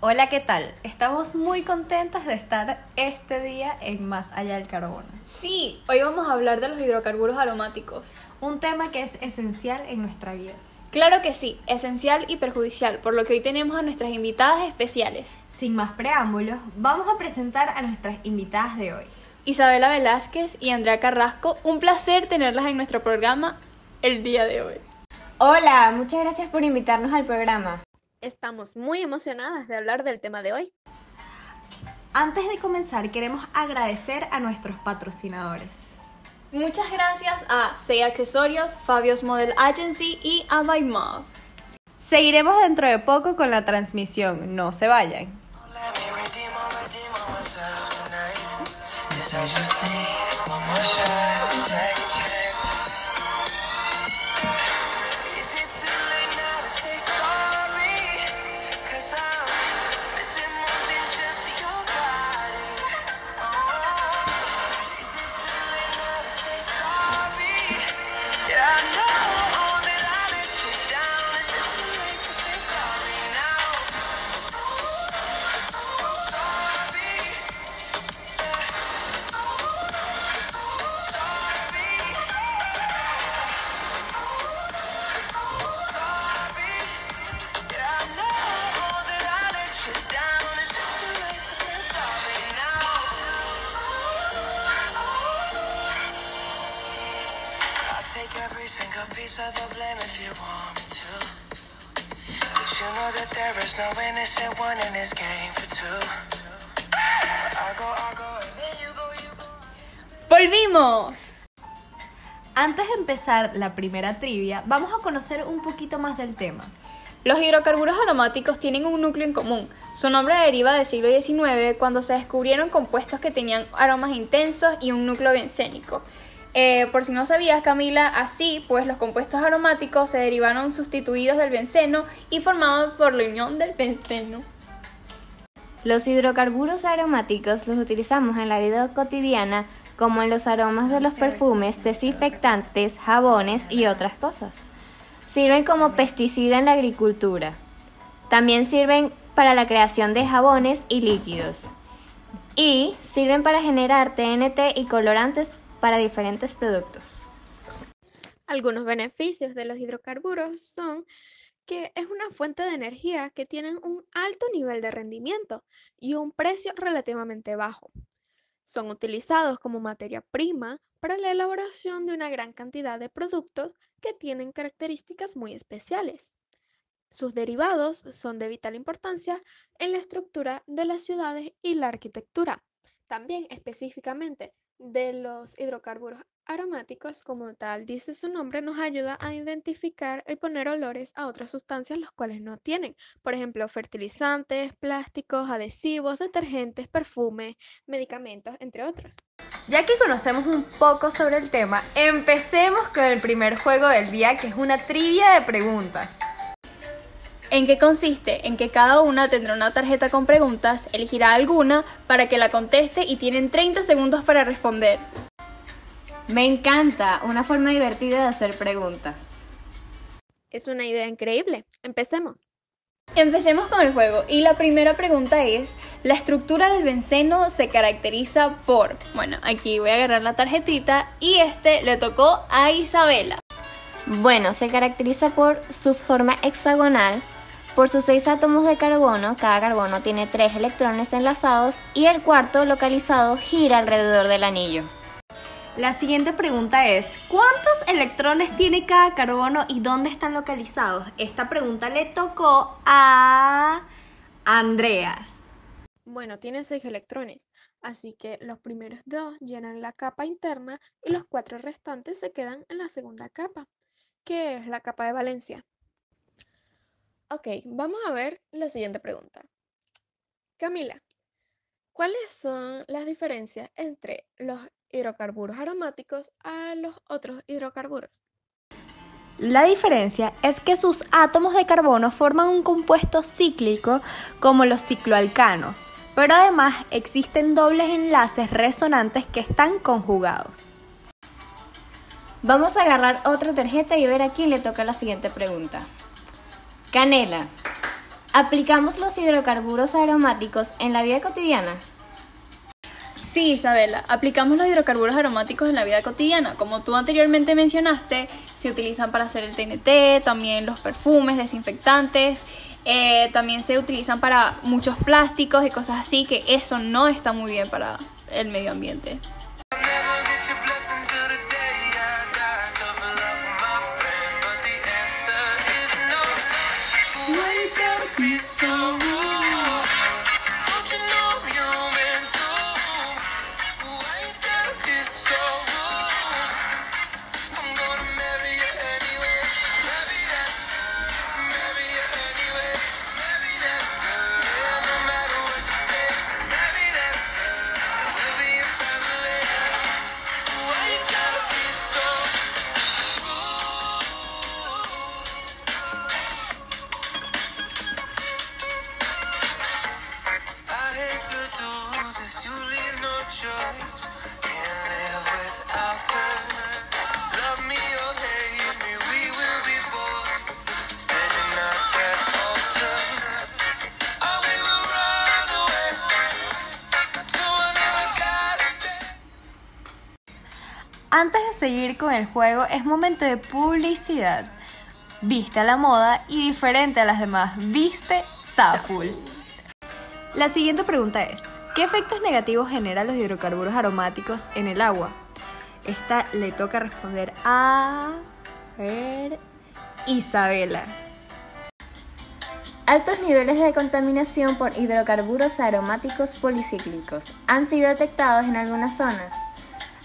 Hola, ¿qué tal? Estamos muy contentas de estar este día en Más Allá del Carbono. Sí, hoy vamos a hablar de los hidrocarburos aromáticos. Un tema que es esencial en nuestra vida. Claro que sí, esencial y perjudicial, por lo que hoy tenemos a nuestras invitadas especiales. Sin más preámbulos, vamos a presentar a nuestras invitadas de hoy. Isabela Velázquez y Andrea Carrasco, un placer tenerlas en nuestro programa el día de hoy. Hola, muchas gracias por invitarnos al programa. Estamos muy emocionadas de hablar del tema de hoy. Antes de comenzar, queremos agradecer a nuestros patrocinadores. Muchas gracias a Sei Accesorios, Fabio's Model Agency y a My Mom. Seguiremos dentro de poco con la transmisión, no se vayan. ¡Volvimos! Antes de empezar la primera trivia, vamos a conocer un poquito más del tema. Los hidrocarburos aromáticos tienen un núcleo en común. Su nombre deriva del siglo XIX cuando se descubrieron compuestos que tenían aromas intensos y un núcleo bencénico. Eh, por si no sabías, Camila, así pues los compuestos aromáticos se derivaron sustituidos del benceno y formados por la unión del benceno. Los hidrocarburos aromáticos los utilizamos en la vida cotidiana como en los aromas de los perfumes, desinfectantes, jabones y otras cosas. Sirven como pesticida en la agricultura. También sirven para la creación de jabones y líquidos. Y sirven para generar TNT y colorantes para diferentes productos. Algunos beneficios de los hidrocarburos son que es una fuente de energía que tienen un alto nivel de rendimiento y un precio relativamente bajo. Son utilizados como materia prima para la elaboración de una gran cantidad de productos que tienen características muy especiales. Sus derivados son de vital importancia en la estructura de las ciudades y la arquitectura. También específicamente de los hidrocarburos aromáticos, como tal dice su nombre, nos ayuda a identificar y poner olores a otras sustancias los cuales no tienen. Por ejemplo, fertilizantes, plásticos, adhesivos, detergentes, perfumes, medicamentos, entre otros. Ya que conocemos un poco sobre el tema, empecemos con el primer juego del día, que es una trivia de preguntas. ¿En qué consiste? En que cada una tendrá una tarjeta con preguntas, elegirá alguna para que la conteste y tienen 30 segundos para responder. Me encanta, una forma divertida de hacer preguntas. Es una idea increíble. Empecemos. Empecemos con el juego y la primera pregunta es, la estructura del benceno se caracteriza por, bueno, aquí voy a agarrar la tarjetita y este le tocó a Isabela. Bueno, se caracteriza por su forma hexagonal, por sus seis átomos de carbono, cada carbono tiene tres electrones enlazados y el cuarto localizado gira alrededor del anillo. La siguiente pregunta es, ¿cuántos electrones tiene cada carbono y dónde están localizados? Esta pregunta le tocó a Andrea. Bueno, tiene seis electrones, así que los primeros dos llenan la capa interna y los cuatro restantes se quedan en la segunda capa, que es la capa de valencia. Ok, vamos a ver la siguiente pregunta. Camila, ¿cuáles son las diferencias entre los hidrocarburos aromáticos a los otros hidrocarburos? La diferencia es que sus átomos de carbono forman un compuesto cíclico como los cicloalcanos, pero además existen dobles enlaces resonantes que están conjugados. Vamos a agarrar otra tarjeta y ver a quién le toca la siguiente pregunta. Canela, ¿Aplicamos los hidrocarburos aromáticos en la vida cotidiana? Sí, Isabela, aplicamos los hidrocarburos aromáticos en la vida cotidiana. Como tú anteriormente mencionaste, se utilizan para hacer el TNT, también los perfumes, desinfectantes, eh, también se utilizan para muchos plásticos y cosas así, que eso no está muy bien para el medio ambiente. Antes de seguir con el juego, es momento de publicidad. Viste a la moda y diferente a las demás, viste Saful. La siguiente pregunta es, ¿qué efectos negativos generan los hidrocarburos aromáticos en el agua? Esta le toca responder a... ver, Isabela. Altos niveles de contaminación por hidrocarburos aromáticos policíclicos han sido detectados en algunas zonas.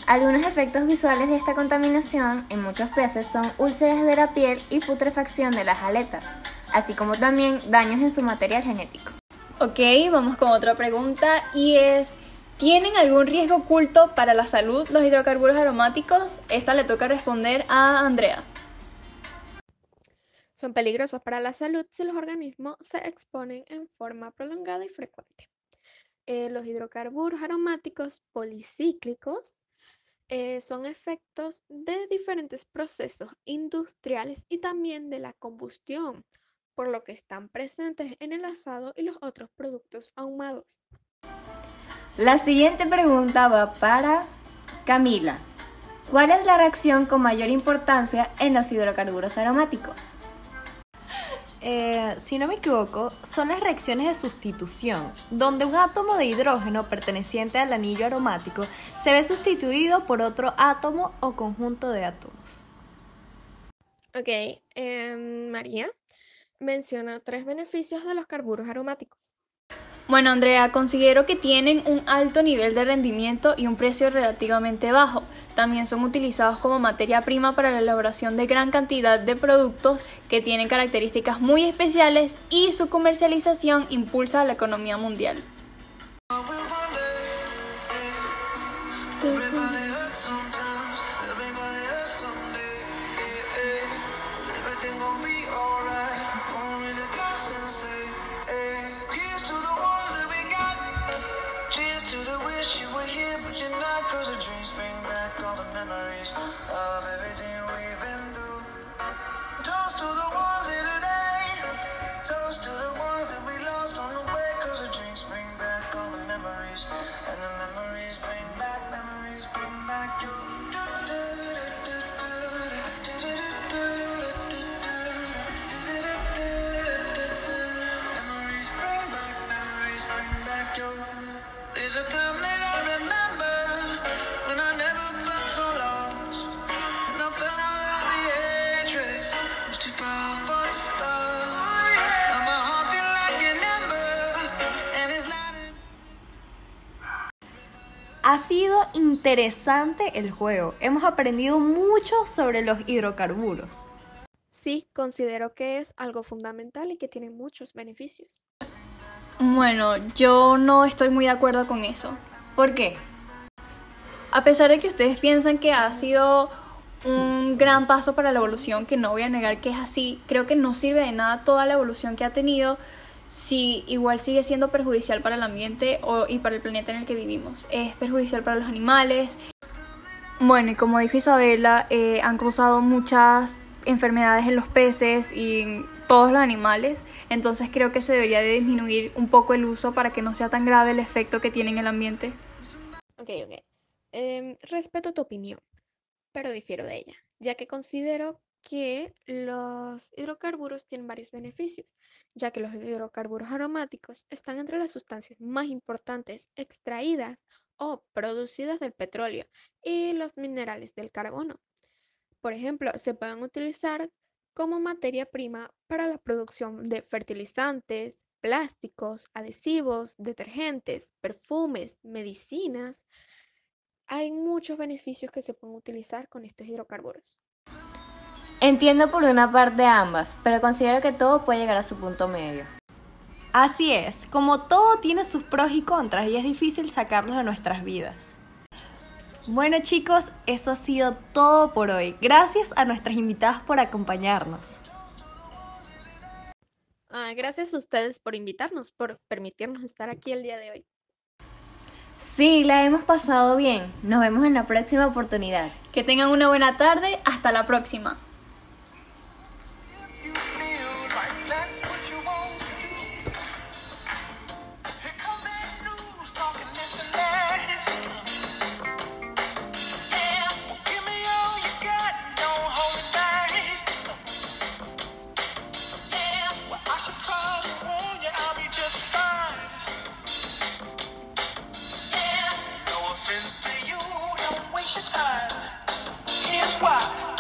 Algunos efectos visuales de esta contaminación en muchos peces son úlceras de la piel y putrefacción de las aletas, así como también daños en su material genético. Ok, vamos con otra pregunta y es, ¿tienen algún riesgo oculto para la salud los hidrocarburos aromáticos? Esta le toca responder a Andrea. Son peligrosos para la salud si los organismos se exponen en forma prolongada y frecuente. Eh, los hidrocarburos aromáticos policíclicos eh, son efectos de diferentes procesos industriales y también de la combustión, por lo que están presentes en el asado y los otros productos ahumados. La siguiente pregunta va para Camila. ¿Cuál es la reacción con mayor importancia en los hidrocarburos aromáticos? Eh, si no me equivoco, son las reacciones de sustitución, donde un átomo de hidrógeno perteneciente al anillo aromático se ve sustituido por otro átomo o conjunto de átomos. Ok, em, María menciona tres beneficios de los carburos aromáticos. Bueno, Andrea, considero que tienen un alto nivel de rendimiento y un precio relativamente bajo. También son utilizados como materia prima para la elaboración de gran cantidad de productos que tienen características muy especiales y su comercialización impulsa la economía mundial. Sido interesante el juego. Hemos aprendido mucho sobre los hidrocarburos. Sí, considero que es algo fundamental y que tiene muchos beneficios. Bueno, yo no estoy muy de acuerdo con eso. ¿Por qué? A pesar de que ustedes piensan que ha sido un gran paso para la evolución, que no voy a negar que es así, creo que no sirve de nada toda la evolución que ha tenido si igual sigue siendo perjudicial para el ambiente o, y para el planeta en el que vivimos. Es perjudicial para los animales. Bueno, y como dijo Isabela, eh, han causado muchas enfermedades en los peces y en todos los animales. Entonces creo que se debería de disminuir un poco el uso para que no sea tan grave el efecto que tiene en el ambiente. Ok, ok. Em, respeto tu opinión, pero difiero de ella, ya que considero que los hidrocarburos tienen varios beneficios, ya que los hidrocarburos aromáticos están entre las sustancias más importantes extraídas o producidas del petróleo y los minerales del carbono. Por ejemplo, se pueden utilizar como materia prima para la producción de fertilizantes, plásticos, adhesivos, detergentes, perfumes, medicinas. Hay muchos beneficios que se pueden utilizar con estos hidrocarburos. Entiendo por una parte ambas, pero considero que todo puede llegar a su punto medio. Así es, como todo tiene sus pros y contras y es difícil sacarlos de nuestras vidas. Bueno chicos, eso ha sido todo por hoy. Gracias a nuestras invitadas por acompañarnos. Ah, gracias a ustedes por invitarnos, por permitirnos estar aquí el día de hoy. Sí, la hemos pasado bien. Nos vemos en la próxima oportunidad. Que tengan una buena tarde. Hasta la próxima. why.